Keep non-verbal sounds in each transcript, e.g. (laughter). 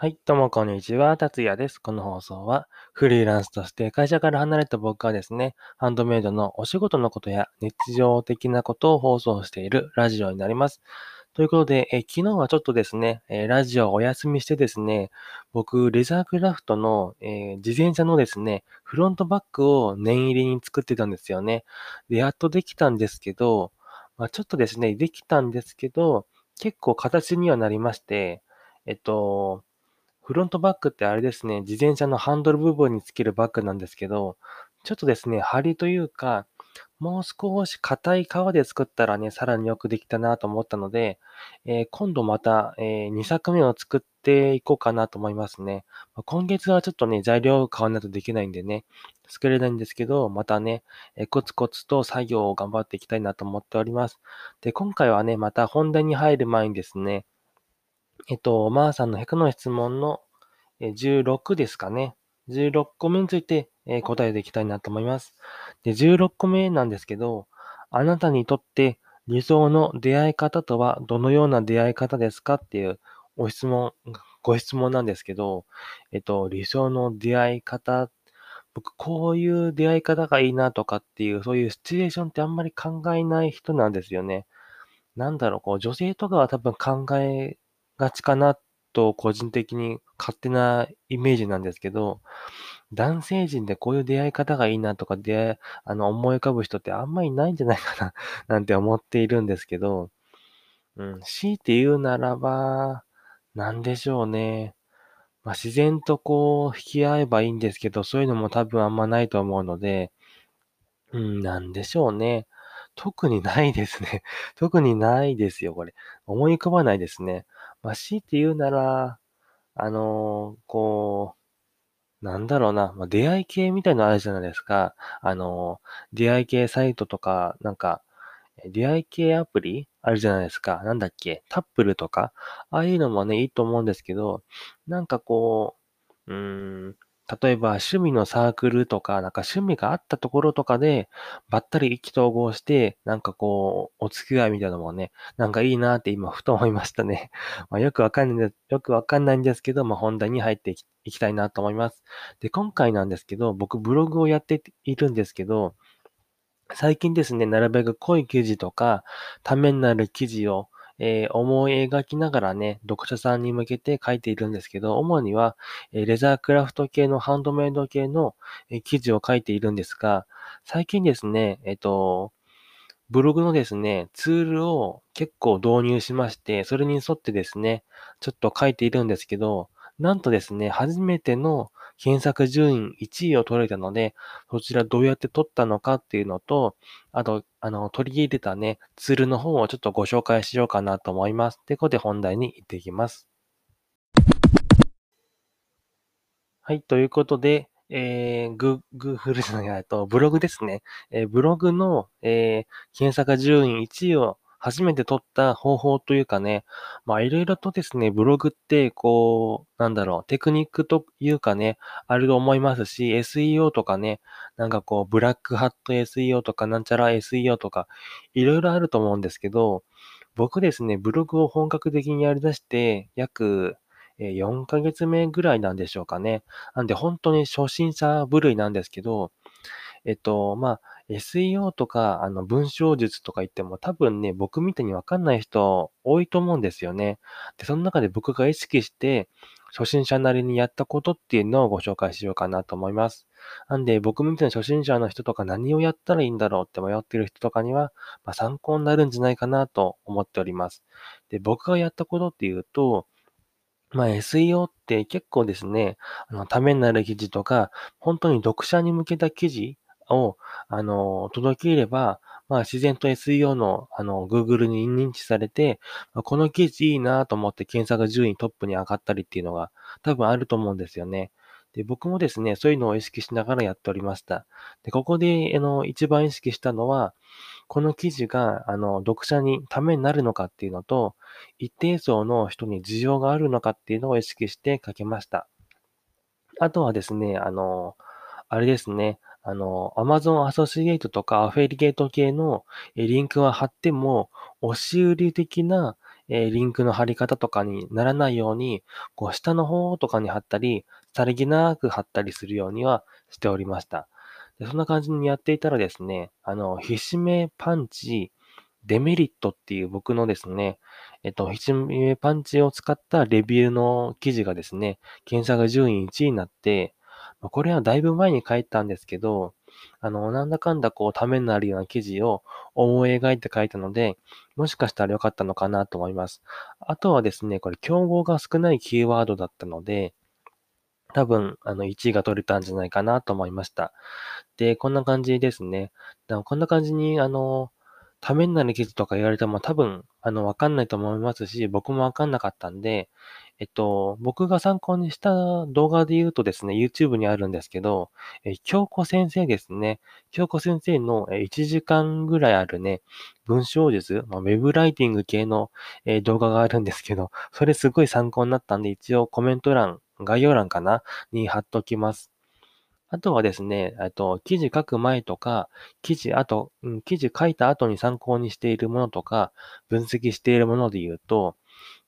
はい、どうもこんにちは、達也です。この放送は、フリーランスとして会社から離れた僕がですね、ハンドメイドのお仕事のことや日常的なことを放送しているラジオになります。ということで、え昨日はちょっとですね、えラジオお休みしてですね、僕、レザークラフトの、えー、自転車のですね、フロントバッグを念入りに作ってたんですよね。で、やっとできたんですけど、まあ、ちょっとですね、できたんですけど、結構形にはなりまして、えっと、フロントバッグってあれですね、自転車のハンドル部分につけるバッグなんですけど、ちょっとですね、張りというか、もう少し硬い革で作ったらね、さらによくできたなと思ったので、えー今度また、えー2作目を作っていこうかなと思いますね。今月はちょっとね、材料を買わないとできないんでね、作れないんですけど、またね、えーコツコツと作業を頑張っていきたいなと思っております。で、今回はね、また本題に入る前にですね、えっと、まーさんの100の質問の16ですかね。16個目について、答えていきたいなと思います。で、16個目なんですけど、あなたにとって理想の出会い方とはどのような出会い方ですかっていうお質問、ご質問なんですけど、えっと、理想の出会い方、僕、こういう出会い方がいいなとかっていう、そういうシチュエーションってあんまり考えない人なんですよね。なんだろう、こう、女性とかは多分考えがちかなと、個人的に勝手なイメージなんですけど、男性陣でこういう出会い方がいいなとか、出会いあの、思い浮かぶ人ってあんまりいないんじゃないかな (laughs) なんて思っているんですけど、うん、強いて言うならば、なんでしょうね。まあ、自然とこう、引き合えばいいんですけど、そういうのも多分あんまないと思うので、うん、なんでしょうね。特にないですね。(laughs) 特にないですよ、これ。思い浮かばないですね。まあ、強いて言うなら、あの、こう、なんだろうな、まあ、出会い系みたいなのあるじゃないですか。あの、出会い系サイトとか、なんか、出会い系アプリ？あるじゃないですか。なんだっけ？タップルとか？ああいうのもね、いいと思うんですけど、なんかこう、うーん、例えば趣味のサークルとか、なんか趣味があったところとかで、ばったり意気投合して、なんかこう、お付き合いみたいなのもね、なんかいいなって今ふと思いましたね。(laughs) まあ、よくわかんない、よくわかんないんですけど、まあ、本題に入っていきいきたいなと思います。で、今回なんですけど、僕ブログをやっているんですけど、最近ですね、なるべく濃い記事とか、ためになる記事を、えー思い描きながらね、読者さんに向けて書いているんですけど、主には、えレザークラフト系のハンドメイド系の、えー記事を書いているんですが、最近ですね、えっと、ブログのですね、ツールを結構導入しまして、それに沿ってですね、ちょっと書いているんですけど、なんとですね、初めての検索順位1位を取れたので、そちらどうやって取ったのかっていうのと、あと、あの、取り入れたね、ツールの方をちょっとご紹介しようかなと思います。ということで本題に行っていきます。はい、ということで、えー、グ、グフルじゃない、と、ブログですね。えーブログの、えー検索順位1位を初めて取った方法というかね、まあ、いろいろとですね、ブログって、こう、なんだろう、テクニックというかね、あると思いますし、SEO とかね、なんかこう、ブラックハット SEO とか、なんちゃら SEO とか、いろいろあると思うんですけど、僕ですね、ブログを本格的にやり出して、約、4ヶ月目ぐらいなんでしょうかね。なんで本当に初心者部類なんですけど、えっと、まあ、SEO とか、あの、文章術とか言っても多分ね、僕みたいにわかんない人多いと思うんですよね。で、その中で僕が意識して、初心者なりにやったことっていうのをご紹介しようかなと思います。なんで、僕みたいな初心者の人とか何をやったらいいんだろうって迷ってる人とかには、まあ、参考になるんじゃないかなと思っております。で、僕がやったことっていうと、まあ、SEO って結構ですね、あの、ためになる記事とか、本当に読者に向けた記事を、あの、届ければ、まあ、自然と SEO の、あの、Google に認知されて、まこの記事いいなと思って検索順位トップに上がったりっていうのが多分あると思うんですよね。で、僕もですね、そういうのを意識しながらやっておりました。で、ここで、あの、一番意識したのは、この記事が、あの、読者にためになるのかっていうのと、一定層の人に需要があるのかっていうのを意識して書けました。あとはですね、あの、あれですね、あの、Amazon アソシエイトとかアフィリエイト系のリンクは貼っても、押し売り的なリンクの貼り方とかにならないように、こう、下の方とかに貼ったり、さりげなく貼ったりするようにはしておりました。でそんな感じにやっていたらですね、あの、ひしめパンチ、デメリットっていう僕のですね、えっと、ひしめパンチを使ったレビューの記事がですね、検索順位1位になって、まこれはだいぶ前に書いたんですけど、あの、なんだかんだこう、ためになるような記事を思い描いて書いたので、もしかしたら良かったのかなと思います。あとはですね、これ、競合が少ないキーワードだったので、多分、あの、1位が取れたんじゃないかなと思いました。で、こんな感じですね。こんな感じに、あの、ためになる記事とか言われても多分、あの、わかんないと思いますし、僕もわかんなかったんで、えっと、僕が参考にした動画で言うとですね、YouTube にあるんですけど、え京子先生ですね。京子先生の1時間ぐらいあるね、文章術、まあ、ウェブライティング系の、え動画があるんですけど、それすごい参考になったんで、一応コメント欄、概要欄かなに貼っときます。あとはですね、えっと、記事書く前とか、記事後、うん記事書いた後に参考にしているものとか、分析しているもので言うと、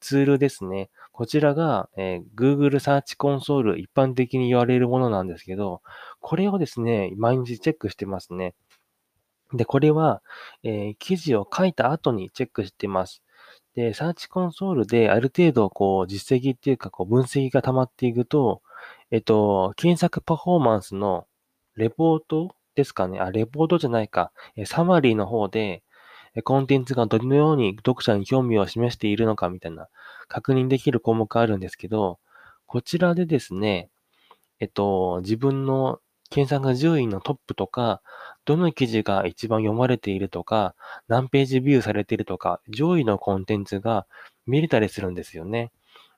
ツールですね。こちらが、えー Google サーチコンソール一般的に言われるものなんですけど、これをですね、毎日チェックしてますね。で、これは、えー記事を書いた後にチェックしてます。で、サーチコンソールである程度、こう、実績っていうか、こう、分析が溜まっていくと、えっと、検索パフォーマンスのレポートですかね。あ、レポートじゃないか。サマリーの方で、コンテンツがどのように読者に興味を示しているのかみたいな確認できる項目があるんですけど、こちらでですね、えっと、自分の検索順位のトップとか、どの記事が一番読まれているとか、何ページビューされているとか、上位のコンテンツが見れたりするんですよね。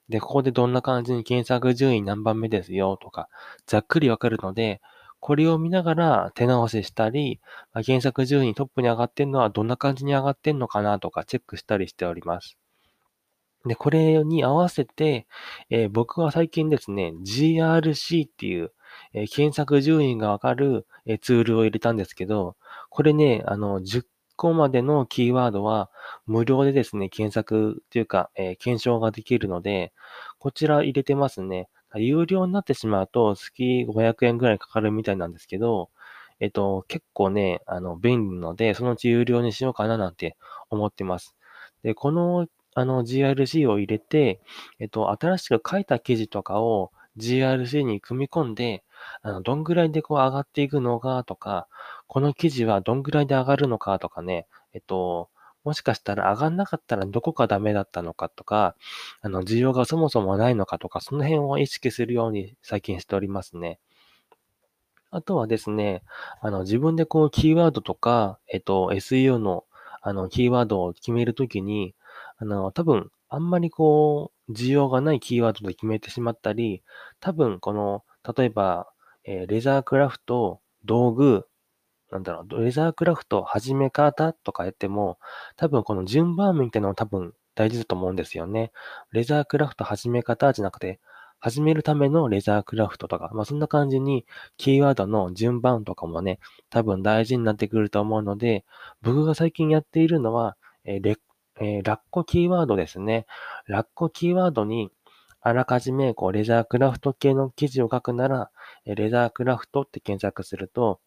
で、ここでどんな感じに検索順位何番目ですよとか、ざっくりわかるので、これを見ながら手直ししたり、あ検索順位トップに上がってんのはどんな感じに上がってんのかなとかチェックしたりしております。で、これに合わせて、えー僕は最近ですね、GRC っていう、えー検索順位がわかる、えーツールを入れたんですけど、これね、あの、10個までのキーワードは無料でですね、検索っていうか、えー検証ができるので、こちら入れてますね。有料になってしまうと月500円ぐらいかかるみたいなんですけど、えっと、結構ね、あの、便利なので、そのうち有料にしようかななんて思ってます。で、この、あの、GRC を入れて、えっと、新しく書いた記事とかを GRC に組み込んで、あの、どんぐらいでこう上がっていくのかとか、この記事はどんぐらいで上がるのかとかね、えっと、もしかしたら上がんなかったらどこがダメだったのかとか、あの、需要がそもそもないのかとか、その辺を意識するように最近しておりますね。あとはですね、あの、自分でこう、キーワードとか、えっと、SEO の、あの、キーワードを決めるときに、あの、多分、あんまりこう、需要がないキーワードで決めてしまったり、多分、この、例えば、えーレザークラフト、道具、なんだろう、レザークラフト始め方とかやっても、多分この順番みたいなの多分大事だと思うんですよね。レザークラフト始め方じゃなくて、始めるためのレザークラフトとか、まあそんな感じにキーワードの順番とかもね、多分大事になってくると思うので、僕が最近やっているのは、えーレえーラッコキーワードですね。ラッコキーワードに、あらかじめこうレザークラフト系の記事を書くなら、レザークラフトって検索すると、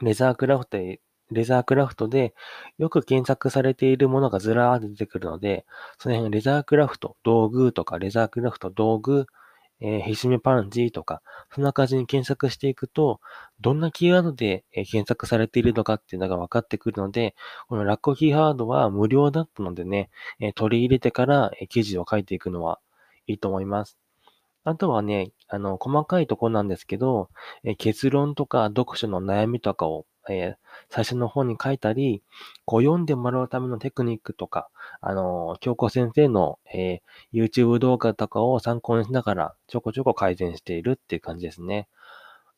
レザークラフトで、レザークラフトでよく検索されているものがずらーっと出てくるので、その辺レザークラフト、道具とか、レザークラフト、道具、えーひしめパンチとか、そんな感じに検索していくと、どんなキーワードで検索されているのかっていうのが分かってくるので、このラッコキーワードは無料だったのでね、取り入れてから記事を書いていくのはいいと思います。あとはね、あの、細かいとこなんですけど、え結論とか読書の悩みとかを、えー最初の方に書いたり、こう読んでもらうためのテクニックとか、あの、京子先生の、えー YouTube 動画とかを参考にしながら、ちょこちょこ改善しているっていう感じですね。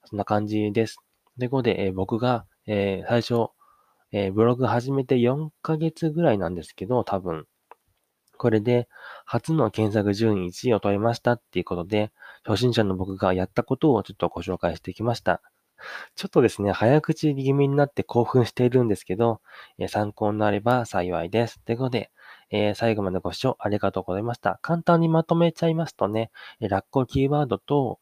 そんな感じです。というこで、えー僕が、え最初、えブログ始めて4ヶ月ぐらいなんですけど、多分、これで初の検索順位1位を取りましたっていうことで、初心者の僕がやったことをちょっとご紹介してきました。ちょっとですね、早口気味になって興奮しているんですけど、え参考になれば幸いです。ということで、えー最後までご視聴ありがとうございました。簡単にまとめちゃいますとね、えラッコキーワードと、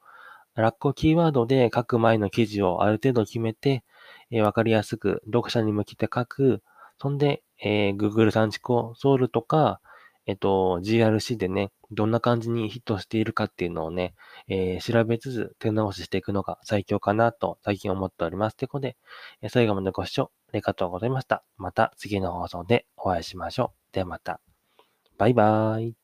ラッコキーワードで書く前の記事をある程度決めて、えーわかりやすく読者に向けて書く。そんで、えー Google 産地コソールとか、えっと、GRC でね、どんな感じにヒットしているかっていうのをね、えー調べつつ手直ししていくのが最強かなと最近思っております。ということで、え最後までご視聴ありがとうございました。また次の放送でお会いしましょう。ではまた。バイバーイ。